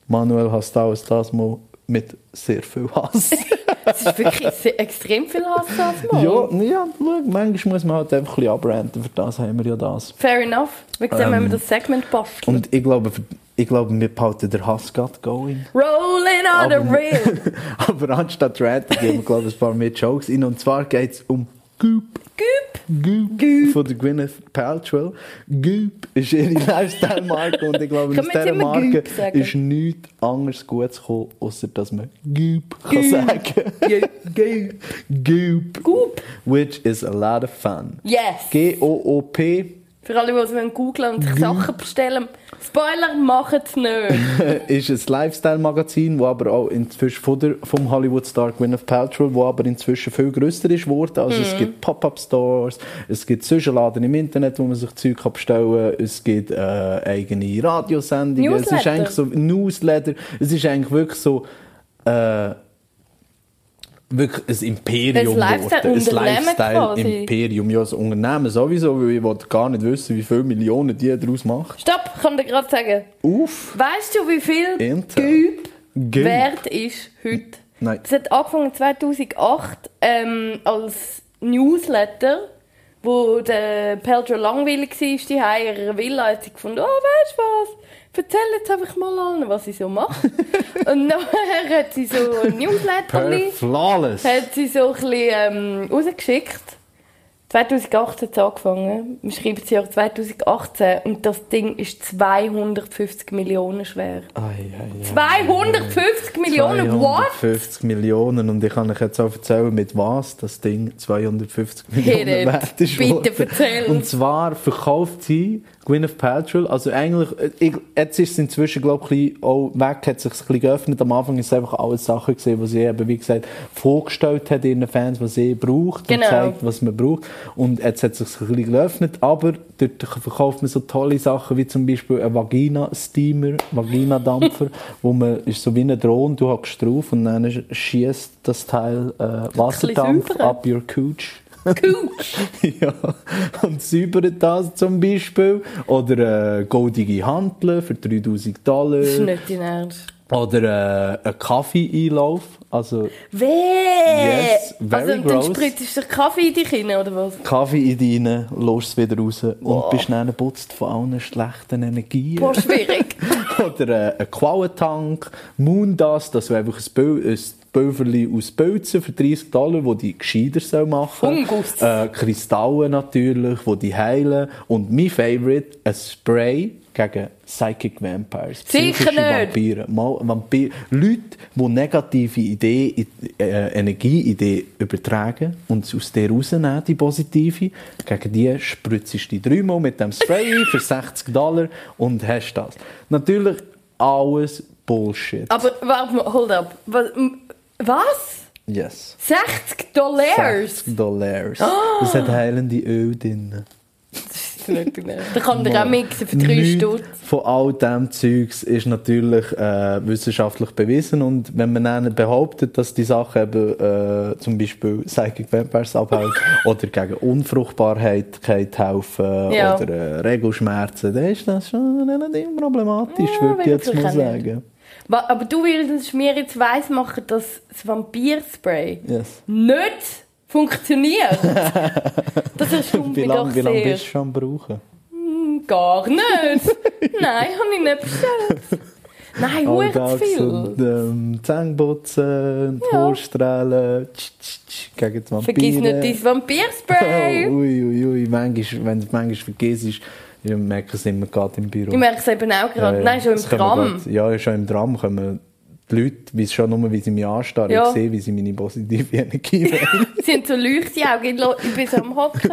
Manuel hast du auch das mal mit sehr viel Hass. Es ist wirklich sehr, extrem viel Hass Mal. ja, ja, schau, manchmal muss man halt einfach ein bisschen abranten, für das haben wir ja das. Fair enough. Wegen dem Ähm, haben wir das Segment basteln. Und ich glaube, ich glaube wir behalten den Hass gerade going. Rolling on the Aber- rail. Aber anstatt Ranten geben wir, glaube ich, ein paar mehr Jokes rein. Und zwar geht es um Goop. Goop. Goop. Von der Gwyneth Paltrow. Goop ist ihre Lifestyle-Marke. Und ich glaube, aus dieser Marke Goop ist nichts anderes Gutes gekommen, außer dass man Goop kann sagen Goop. Goop. Goop. Which is a lot of fun. Yes. G-O-O-P Für alle, die es googlen und sich Sachen bestellen. Spoiler, macht es nicht. ist ein Lifestyle-Magazin, wo aber auch inzwischen von der, vom Hollywood-Star Gwyneth Paltrow, wo aber inzwischen viel grösser ist geworden. Also Mhm. es gibt Pop-Up-Stores, es gibt solche Laden im Internet, wo man sich Zeug bestellen kann, es gibt äh, eigene Radiosendungen, es ist Newsletter. eigentlich so Newsletter, es ist eigentlich wirklich so äh, wirklich ein Imperium Ein geworden. Quasi. Lifestyle-Imperium. Ja, das Unternehmen sowieso, weil ich gar nicht wissen, wie viele Millionen die daraus macht. Stopp, ich kann dir gerade sagen. Uff. Weißt du, wie viel Goop. wert ist heute? Nein. Das hat angefangen 2008 ähm, als Newsletter wo der Paltrow langweilig war, die in ihrer Villa, hat sie gefunden, oh, weißt du was, erzähl jetzt einfach mal allen, was ich so mache. und nachher hat sie so ein Newsletter flawless. hat sie so ein bisschen ähm, rausgeschickt. 2018 hat es angefangen. Wir schreiben das Jahr 2018 und das Ding ist 250 Millionen schwer. Ei, ei, ei. 250 Millionen, what? 250 Millionen und ich kann euch jetzt auch erzählen, mit was das Ding 250 Millionen wert ist. Bitte worden. erzähl. Und zwar verkauft sie Gwyneth Paltrow, also eigentlich, äh, ich, jetzt ist es inzwischen, glaube ich, auch weg, hat sich ein bisschen geöffnet. Am Anfang ist es einfach alles Sachen gesehen, die sie eben, wie gesagt, vorgestellt hat ihren Fans, was sie braucht Genau. und zeigt, was man braucht. Und jetzt hat es sich ein bisschen geöffnet, aber dort verkauft man so tolle Sachen, wie zum Beispiel ein Vagina-Steamer, Vagina-Dampfer, wo man, ist so wie ein Drohne, du hockst drauf und dann schießt das Teil äh, Wasserdampf ab your cooch. Couch. ja, und säubert das zum Beispiel. Oder äh, goldige Hanteln für 3000 Dollar. Das ist nicht dein Ernst. Oder äh, ein Kaffee-Einlauf. Also Weh! Yes, very also, dann gross. spritzt du Kaffee in dich rein, oder was? Kaffee in deinen, lässt es wieder raus und bist dann putzt von allen schlechten Energien. Boah, schwierig. Oder äh, ein Quallentank, Moondust, das wäre einfach ein, Böl ein Pulverli aus Pilzen für 30 Dollar, wo die gescheiter machen Fungus. Äh, Kristalle natürlich, wo die heilen. Und mein Favorite, ein Spray gegen Psychic Vampires. Sicher. Vampire. Mal, Vampir Leute, die negative Ideen, äh, Energieideen übertragen und sie aus der rausnehmen, die positive, gegen die spritzt du die dreimal mit dem Spray für 60 Dollar und hast das. Natürlich alles Bullshit. Aber warte mal, hold up. Was? yes. 60 Dollars? 60 Dollars. Das hat heilende Öl drin. Das ist nicht. Da kann der auch mixen für 3 Nichts Stutz. Von all diesem Zeugs ist natürlich äh, wissenschaftlich bewiesen und wenn man dann behauptet, dass die Sache eben äh, zum Beispiel Psychic Vampires abhält oder gegen Unfruchtbarkeit helfen Ja. oder äh, Regelschmerzen, dann ist das schon relativ problematisch, Ja, würde ich jetzt mal auch nicht. Aber du würdest mir jetzt weiss machen, dass das Vampirspray Yes. nicht funktioniert. Das erstaunt Wie mich lange doch wie lang sehr. bist du schon am Brauchen? Gar nicht. Nein, habe ich nicht bestellt. Nein, hure zu viel. und ähm, Zähneputzen, Ja. Haarstrahlen, tsch, tsch, tsch, gegen die Vampire. Vergiss nicht dein Vampirspray. Oh, ui, ui, ui. Manchmal, wenn du es manchmal vergisst, ich merke es immer gerade im Büro. Ich merke es eben auch gerade. Ja, Nein, schon im Tram. grad- Ja, schon im Tram kommen die Leute, wie es schon nur, wie sie mich anstarren, Ja. ich sehe, wie sie meine positive Energie wollen. Sie sind so Leuchtaugen. Ich bin so am Hocken.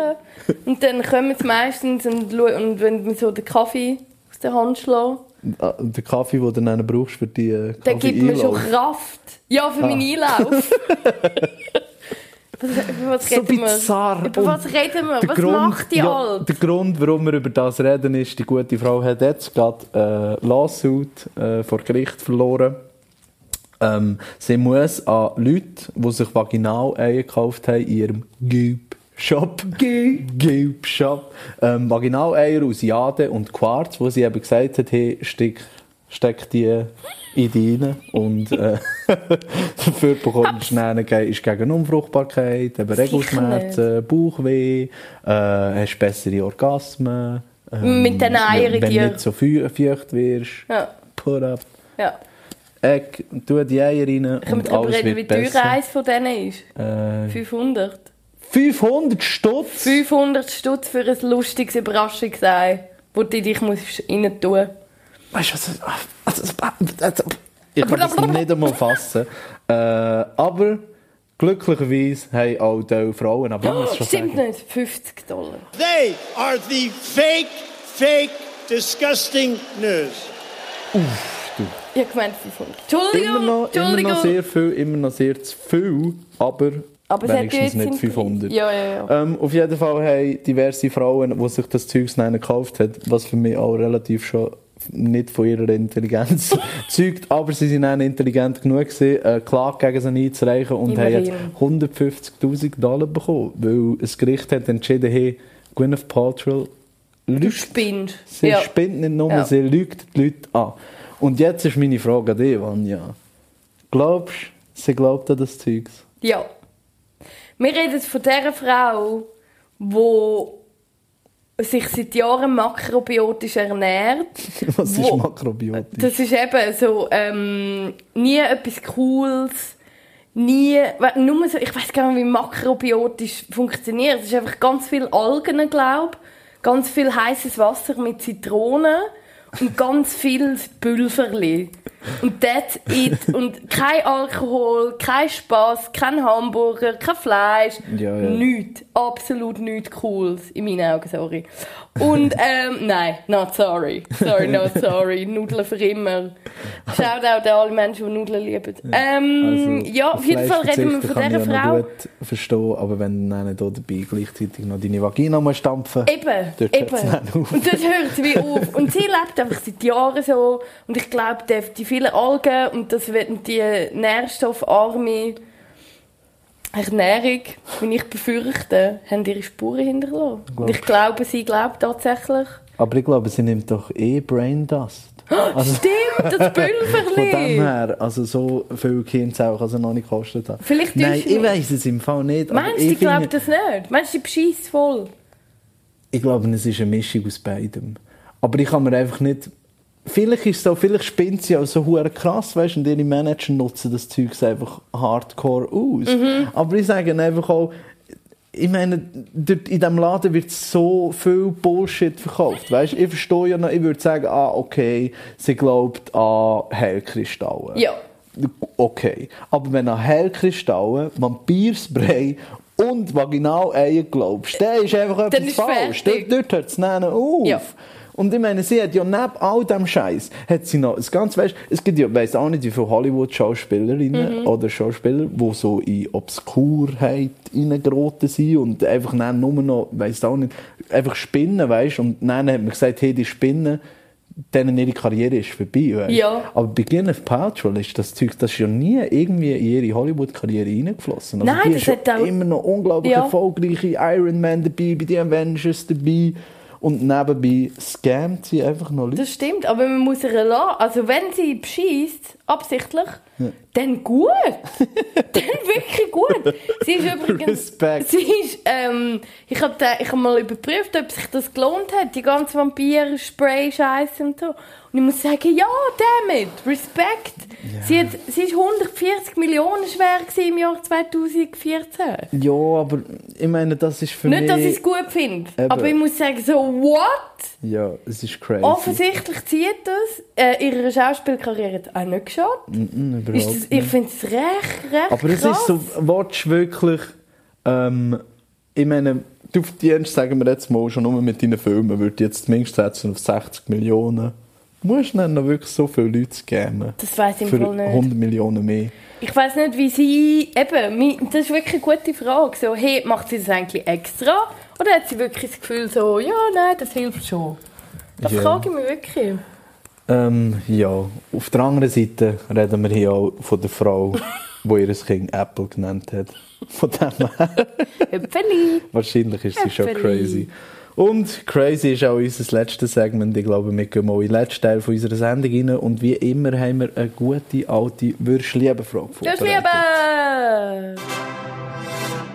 Und dann kommen sie meistens und, und wenn mir so den Kaffee aus der Hand schlagen, Ah, der Kaffee, den du dann brauchst für die äh, dann gibt mir schon. Kraft. Ja, für meinen Einlauf. was, über was So reden wir? bizarr. Über was reden wir? Was Grund- macht die ja, alt? Der Grund, warum wir über das reden, ist, die gute Frau hat jetzt gerade äh, Lawsuit äh, vor Gericht verloren. Ähm, sie muss an Leute, die sich Vaginal-Eier gekauft haben, in ihrem Goop-Shop. Goop-Shop. Ähm, Vaginal-Eier aus Jade und Quarz, wo sie eben gesagt hat, hey, steck, steck die in die rein. Und äh, dafür bekommst du dann, ist gegen Unfruchtbarkeit, eben Regelschmerzen, Bauchweh, äh, hast bessere Orgasmen. ähm, Mit den Eiern Wenn, dir. nicht so feu- feucht wirst. Ja. Put up. Ja. Egg, tu die Eier rein Können wir und darüber alles reden, wie wird teuer besser. eins von denen ist? Äh, 500. 500 Stutz? 500 Stutz für ein lustiges Überraschungsei, wo du dich musst rein tun Weißt ich kann das nicht einmal fassen. Äh, aber glücklicherweise haben auch die Frauen, aber ich muss Stimmt sagen, nicht, 50 Dollar. They are the fake, fake, disgusting news. Ich habe gemeint 500. Entschuldigung, immer noch, immer Entschuldigung. noch sehr viel, immer noch sehr zu viel, aber, Aber wenigstens nicht im 500. Ja, ja, ja. Ähm, auf jeden Fall haben diverse Frauen, die sich das Zeug dann gekauft haben, was für mich auch relativ schon nicht von ihrer Intelligenz zeugt, aber sie sind dann intelligent genug gewesen, eine Klage gegen sie einzureichen und haben jetzt Immerhin. 150'000 Dollar bekommen, weil das Gericht hat entschieden, hey, Gwyneth Paltrow Du lügt. spinnst. Sie ja. spinnt nicht nur, Ja. sie lügt die Leute an. Und jetzt ist meine Frage an dich, Vanja. Glaubst du, sie glaubt an das Zeugs? Ja. Wir reden von dieser Frau, wo sich seit Jahren makrobiotisch ernährt. Was ist Makrobiotisch? Das ist eben so, ähm, nie etwas Cooles, nie, nur so, ich weiß gar nicht, wie makrobiotisch funktioniert. Es ist einfach ganz viel Algen, glaube ganz viel heißes Wasser mit Zitronen und ganz viel Pulverli. Und that's it. Und kein Alkohol, kein Spaß, kein Hamburger, kein Fleisch. Ja, ja. Nichts. Absolut nichts Cooles. In meinen Augen, sorry. Und, ähm, nein, not sorry. Sorry, not sorry. Nudeln für immer. Schaut auch an alle Menschen, die Nudeln lieben. Ähm, Also, ja, auf jeden Fall reden wir von dieser kann ich ja Frau. gut verstehen, aber wenn du hier dabei gleichzeitig noch deine Vagina musst stampfen Eben, Dort eben. Und dort hört es wie auf. Und sie lebt einfach seit Jahren so. Und ich glaube, die, die vielen Algen und das wird die nährstoffarme Ernährung, wie ich befürchte, haben ihre Spuren hinterlassen. Und ich glaube, sie glaubt tatsächlich. Aber ich glaube, sie nimmt doch eh Braindust. Also, Stimmt, das von dem Pülverli. her, also so viel Gehirnzellen kann sie noch nicht gekostet haben. Vielleicht Nein, ich weiß es im Fall nicht. Meinst du, ich glaubt das nicht? Meinst du, sie bescheißt voll? Ich glaube, es ist eine Mischung aus beidem. Aber ich kann mir einfach nicht... Vielleicht ist so, vielleicht spinnt sie auch so hure krass, weißt, und ihre Manager nutzen das Zeug einfach hardcore aus. Aber ich sage einfach auch, ich meine, dort in diesem Laden wird so viel Bullshit verkauft. Weißt? Ich verstehe ja noch, ich würde sagen, ah, okay, sie glaubt an Heilkristalle. Ja. Okay. Aber wenn an Heilkristalle, Vampirspray und Vaginal-Eier glaubst, dann ist einfach etwas ist falsch. fertig. Dort, dort hört es auf. Ja. Und ich meine, sie hat ja neben all dem Scheiß hat sie noch, das ganz, weißt, es gibt ja, weiss auch nicht, wie viele Hollywood-Schauspielerinnen Mhm. oder Schauspieler, die so in Obskurheit reingeraten sind und einfach dann nur noch, weiss auch nicht, einfach spinnen, weißt, und dann hat man gesagt, hey, die Spinnen, denen ihre Karriere ist vorbei, weißt. Ja. Aber bei Gwyneth Paltrow ist das Zeug, das ist ja nie irgendwie in ihre Hollywood-Karriere reingeflossen. Also Nein, die das ist hat auch- immer noch unglaublich Ja. erfolgreiche Iron Man dabei, bei den Avengers dabei. Und nebenbei scammt sie einfach noch Leute. Das stimmt, aber man muss ihr lassen. Also wenn sie beschießt, absichtlich, dann gut. dann wirklich gut. Sie ist übrigens... Respekt. Sie ist, ähm, ich habe hab mal überprüft, ob sich das gelohnt hat, die ganze Vampir-Spray-Scheiße und so. Und ich muss sagen, ja, damit, Respekt. Sie, hat, sie ist 140 Millionen schwer im Jahr 2014. Ja, aber ich meine, das ist für mich... Nicht, dass ich es gut finde, aber ich muss sagen, so, what? Ja, es ist crazy. Offensichtlich zieht das. Äh, ihre Schauspielkarriere auch nicht geschaut. Mm, Ist überhaupt das, nicht. ich finde es recht, recht Aber es ist so, willst wirklich, ähm, ich meine, du verdienst, sagen wir jetzt mal, schon nur mit deinen Filmen, würde jetzt zumindest setzen auf 60 Millionen. Musst du dann noch wirklich so viele Leute geben? Das weiss ich Für nicht. 100 Millionen mehr. Ich weiß nicht, wie sie... Eben, das ist wirklich eine gute Frage. So, hey, macht sie das eigentlich extra? Oder hat sie wirklich das Gefühl so, ja, nein, das hilft schon? Das Ja. frage ich mich wirklich. Ähm, ja, auf der anderen Seite reden wir hier auch von der Frau, die ihr Kind Apple genannt hat. Von dem her, wahrscheinlich ist sie schon crazy. Und crazy ist auch unser letztes Segment. Ich glaube, wir gehen mal in den letzten Teil von unserer Sendung rein. Und wie immer haben wir eine gute, alte Würschliebe-Frage Das Liebe!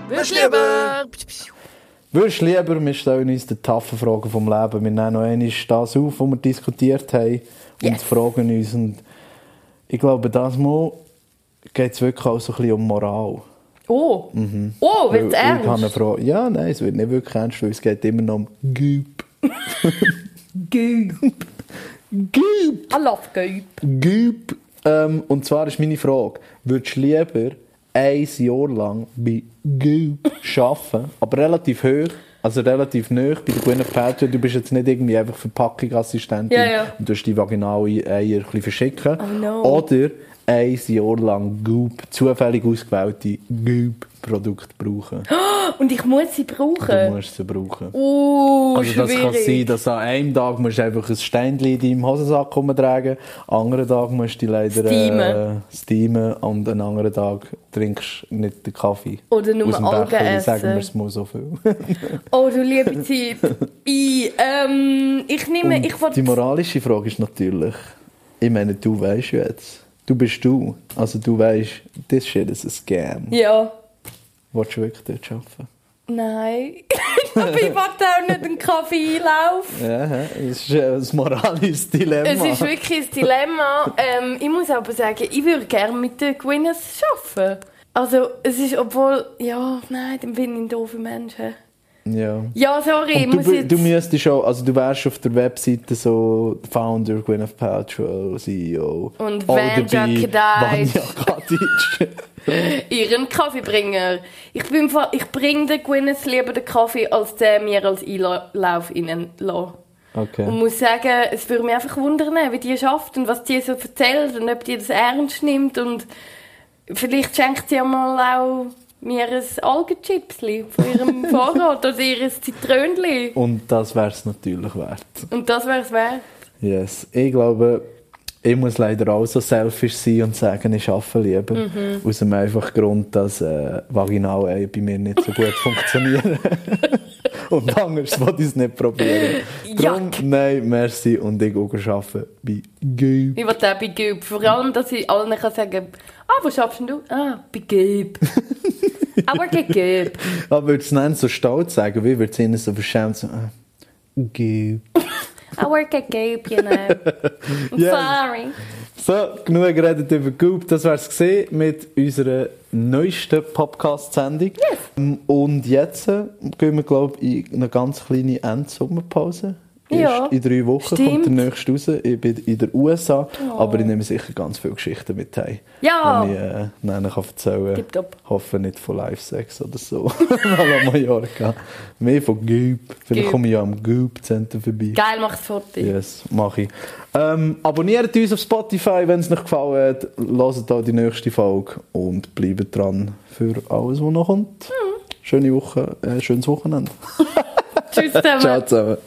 Würst lieber! Würdest du lieber, wir stellen uns die taffen Fragen vom Leben. Wir nehmen noch einmal das auf, was wir diskutiert haben und Yes. fragen uns. Und ich glaube, das Mal geht es wirklich auch so ein bisschen um Moral. Oh! Oh, Weil wird's ich habe eine ernst? Frage. Ja, nein, es wird nicht wirklich ernst, weil es geht immer noch um Güb. Güb. Güb! I love Güb. Güb! Ähm, und zwar ist meine Frage, würdest du lieber ein Jahr lang bei Güb arbeiten, aber relativ hoch, also relativ nah bei der Gwyneth Paltrow, du bist jetzt nicht irgendwie einfach Verpackungsassistentin Ja, ja. und du die vaginale Eier ein bisschen verschicken. Oh no. Oder ein Jahr lang Goop, zufällig ausgewählte Goop-Produkte brauchen. Und ich muss sie Du brauchen. musst sie brauchen. Uh, Also das kann schwierig. sein, dass an einem Tag musst du einfach ein Steinchen in deinem Hosensack rumtragen, an anderen Tag musst du die leider Steamen. Äh, steamen und an anderen Tag trinkst du nicht den Kaffee Oder nur aus dem Algen Becher, sagen wir essen. es mal so viel. Oh, du liebe Zeit. ich, ähm, ich nehme, Und ich die moralische Frage ist natürlich, ich meine, du weißt jetzt, du bist du, also du weißt, this shit is a scam. Ja. Willst du wirklich dort arbeiten? Nein. Aber ich wollte auch nicht einen Kaffee einlaufen. Ja, das ist ein moralisches Dilemma. Es ist wirklich ein Dilemma. Ähm, ich muss aber sagen, ich würde gerne mit der Gwyneth arbeiten. Also, es ist, obwohl, ja, nein, dann bin ich ein doofer Mensch. Ja. Ja, sorry, Und muss du, jetzt... du müsstest auch, also du wärst auf der Webseite so Founder Gwyneth Paltrow, CEO. Und Vanja Kadic. ihren Kaffeebringer. Ich, bin ich bringe den Gwyneth lieber den Kaffee, als der mir als Einlauf innen lässt. Okay. Und muss sagen, es würde mich einfach wundern, wie die schafft und was die so erzählt und ob die das ernst nimmt und vielleicht schenkt sie ja mal auch mir ein Algenchipsli von ihrem Vorrat oder ihr Zitrönli. Und das wäre es natürlich wert. Und das wäre es wert. Yes. Ich glaube, ich muss leider auch so selfish sein und sagen, ich arbeite lieber. Mhm. Aus dem einfachen Grund, dass äh, Vaginal bei mir nicht so gut funktionieren. und anders wollte ich es nicht probieren. Darum, nein, merci. Und ich gehe arbeiten bei Gabe. Ich wollte auch bei Göb. Vor allem, dass ich allen kann sagen ah, wo schaffst du? Ah, bei Göb. Aber bei Göb. Aber würde es nicht so stolz sagen, wie würde es ihnen so verschämt so, ah, Gabe. I work at Gabe, you know. Yes. sorry. So, genug geredet über Goop. Das war es mit unserer neuesten Podcast-Sendung. Ähm, Und jetzt äh, gehen wir, glaube ich, in eine ganz kleine Endsommerpause. Ja, Erst in drei Wochen stimmt. kommt der nächste raus. Ich bin in den USA, aber ich nehme sicher ganz viele Geschichten mit heim. Ja. Die ich äh, nachher kann erzählen kann. Tipptopp. Hoffe nicht von Live-Sex oder so. Mal an Mallorca. Mehr von Goop. Vielleicht komme ich ja am Goop-Center vorbei. Geil, macht's Foto. Yes, mache ich. Ähm, abonniert uns auf Spotify, wenn es euch gefallen hat. Hört auch die nächste Folge und bleibt dran für alles, was noch kommt. Schöne Woche, äh, schönes Wochenende. Tschüss zusammen. Ciao zusammen.